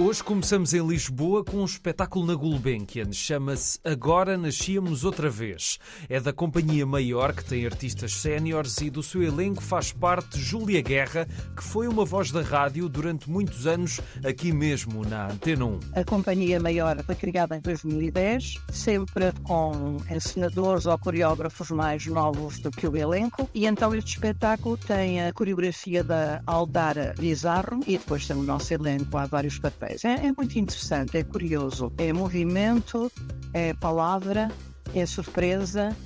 Hoje começamos em Lisboa com um espetáculo na Gulbenkian. Chama-se Agora Nascíamos Outra Vez. É da Companhia Maior, que tem artistas séniores, e do seu elenco faz parte Júlia Guerra, que foi uma voz da rádio durante muitos anos aqui mesmo na Antena 1. A Companhia Maior foi criada em 2010, sempre com encenadores ou coreógrafos mais novos do que o elenco, e então este espetáculo tem a coreografia da Aldara Bizarro e depois tem o nosso elenco, há vários papéis. É, é muito interessante, é curioso. É movimento, é palavra, é surpresa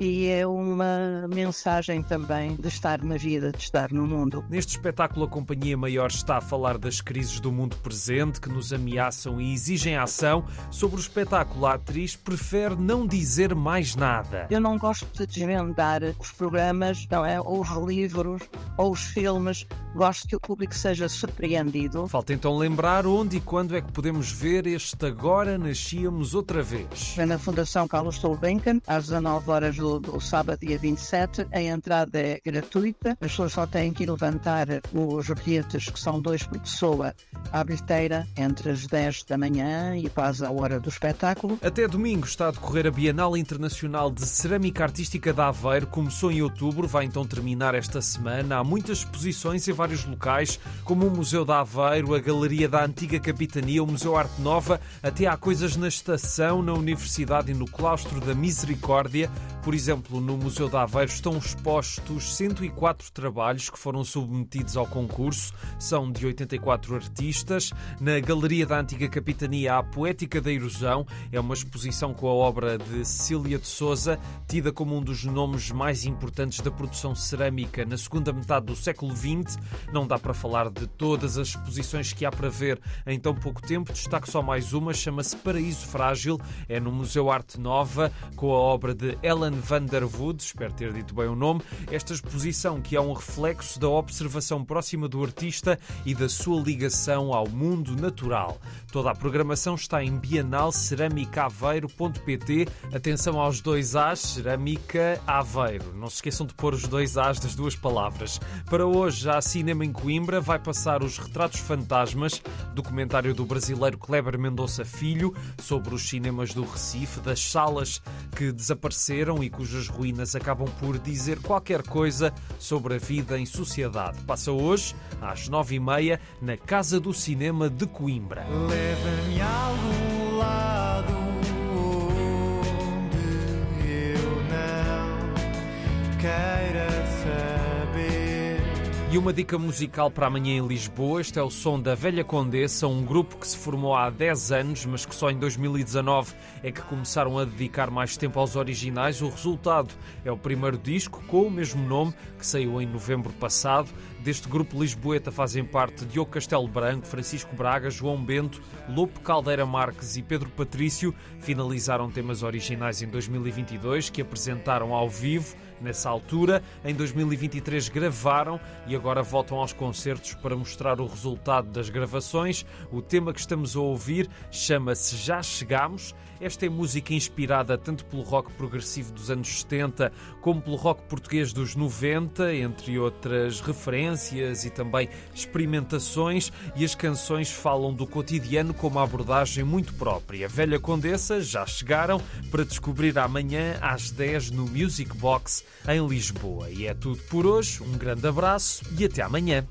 e é uma mensagem também de estar na vida, de estar no mundo. Neste espetáculo, a Companhia Maior está a falar das crises do mundo presente que nos ameaçam e exigem ação. Sobre o espetáculo, a atriz prefere não dizer mais nada. Eu não gosto de desvendar os programas, não é? ou os livros, ou os filmes. Gosto que o público seja surpreendido. Falta então lembrar onde e quando é que podemos ver este Agora Nascíamos Outra Vez. É na Fundação Carlos Gulbenkian, às 19 horas do, do sábado, dia 27. A entrada é gratuita. As pessoas só têm que levantar os bilhetes, que são dois por pessoa, à bilheteira entre as 10 da manhã e quase a hora do espetáculo. Até domingo está a decorrer a Bienal Internacional de Cerâmica Artística de Aveiro. Começou em outubro, vai então terminar esta semana. Há muitas exposições em vários locais, como o Museu da Aveiro, a Galeria da Antiga Capitania, o Museu Arte Nova, até há coisas na estação, na Universidade e no Claustro da Misericórdia. Por exemplo, no Museu da Aveiro estão expostos 104 trabalhos que foram submetidos ao concurso, são de 84 artistas. Na Galeria da Antiga Capitania a Poética da Erosão, é uma exposição com a obra de Cecília de Souza, tida como um dos nomes mais importantes da produção cerâmica na segunda metade do século XX. Não dá para falar de todas as exposições que há para ver em tão pouco tempo, destaco só mais uma, chama-se Paraíso Frágil, é no Museu Arte Nova, com a obra de Ellen van der Wood, espero ter dito bem o nome, esta exposição que é um reflexo da observação próxima do artista e da sua ligação ao mundo natural. Toda a programação está em bienalceramicaveiro.pt. Atenção aos dois As, Cerâmica Aveiro. Não se esqueçam de pôr os dois As das duas palavras. Para hoje, há cinema em Coimbra, vai passar os Retratos Fantasmas, documentário do brasileiro Kleber Mendonça Filho, sobre os cinemas do Recife, das salas que desapareceram e cujas ruínas acabam por dizer qualquer coisa sobre a vida em sociedade. Passa hoje, às nove e meia, na Casa do Cinema de Coimbra. Leva-me E uma dica musical para amanhã em Lisboa. Este é o som da Velha Condessa, um grupo que se formou há 10 anos, mas que só em 2019 é que começaram a dedicar mais tempo aos originais. O resultado é o primeiro disco com o mesmo nome, que saiu em novembro passado. Deste grupo lisboeta fazem parte Diogo Castelo Branco, Francisco Braga, João Bento, Lopo Caldeira Marques e Pedro Patrício. Finalizaram temas originais em 2022 que apresentaram ao vivo nessa altura. Em 2023 gravaram e agora voltam aos concertos para mostrar o resultado das gravações. O tema que estamos a ouvir chama-se Já Chegamos. Esta é música inspirada tanto pelo rock progressivo dos anos 70 como pelo rock português dos 90, entre outras referências e também experimentações, e as canções falam do cotidiano com uma abordagem muito própria. Velha Condessa já chegaram para descobrir amanhã às 10 no Music Box em Lisboa. E é tudo por hoje. Um grande abraço e até amanhã.